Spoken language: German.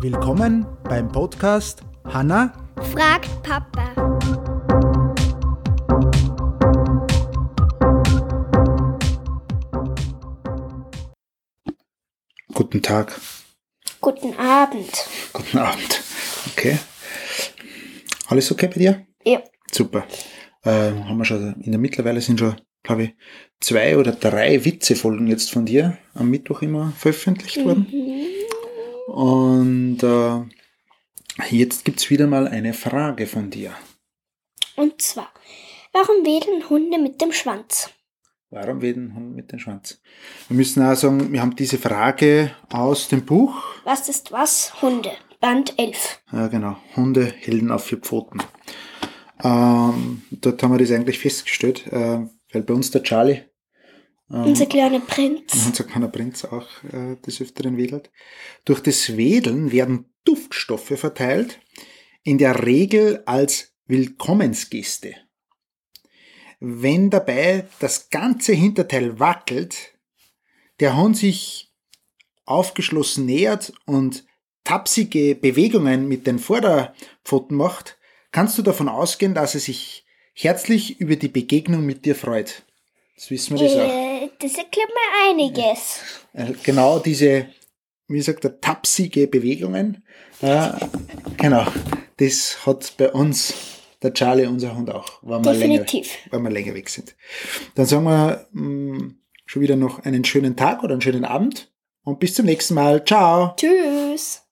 Willkommen beim Podcast Hanna fragt Papa. Guten Tag. Guten Abend. Guten Abend. Okay. Alles okay bei dir? Ja. Super. Ähm, haben wir schon, in der mittlerweile sind schon, glaube ich, zwei oder drei Witzefolgen jetzt von dir am Mittwoch immer veröffentlicht worden. Und äh, jetzt gibt's wieder mal eine Frage von dir. Und zwar, warum wedeln Hunde mit dem Schwanz? Warum wedeln Hunde mit dem Schwanz? Wir müssen auch sagen, wir haben diese Frage aus dem Buch. Was ist was? Hunde. Band 11. Ja, genau. Hunde, Helden auf vier Pfoten. Ähm, dort haben wir das eigentlich festgestellt, äh, weil bei uns der Charlie, ähm, Unser kleiner Prinz. unser kleiner Prinz auch äh, des Öfteren wedelt. Durch das Wedeln werden Duftstoffe verteilt, in der Regel als Willkommensgeste. Wenn dabei das ganze Hinterteil wackelt, der Hund sich aufgeschlossen nähert und tapsige Bewegungen mit den Vorderpfoten macht, kannst du davon ausgehen, dass er sich herzlich über die Begegnung mit dir freut. Das wissen wir das auch. Das erklärt mir einiges. Äh, Genau diese, wie sagt er, tapsige Bewegungen. Äh, genau, das hat bei uns der Charlie, unser Hund auch, wenn wir, länger, Definitiv. wenn wir länger weg sind. Dann sagen wir mh, schon wieder noch einen schönen Tag oder einen schönen Abend und bis zum nächsten Mal. Ciao! Tschüss.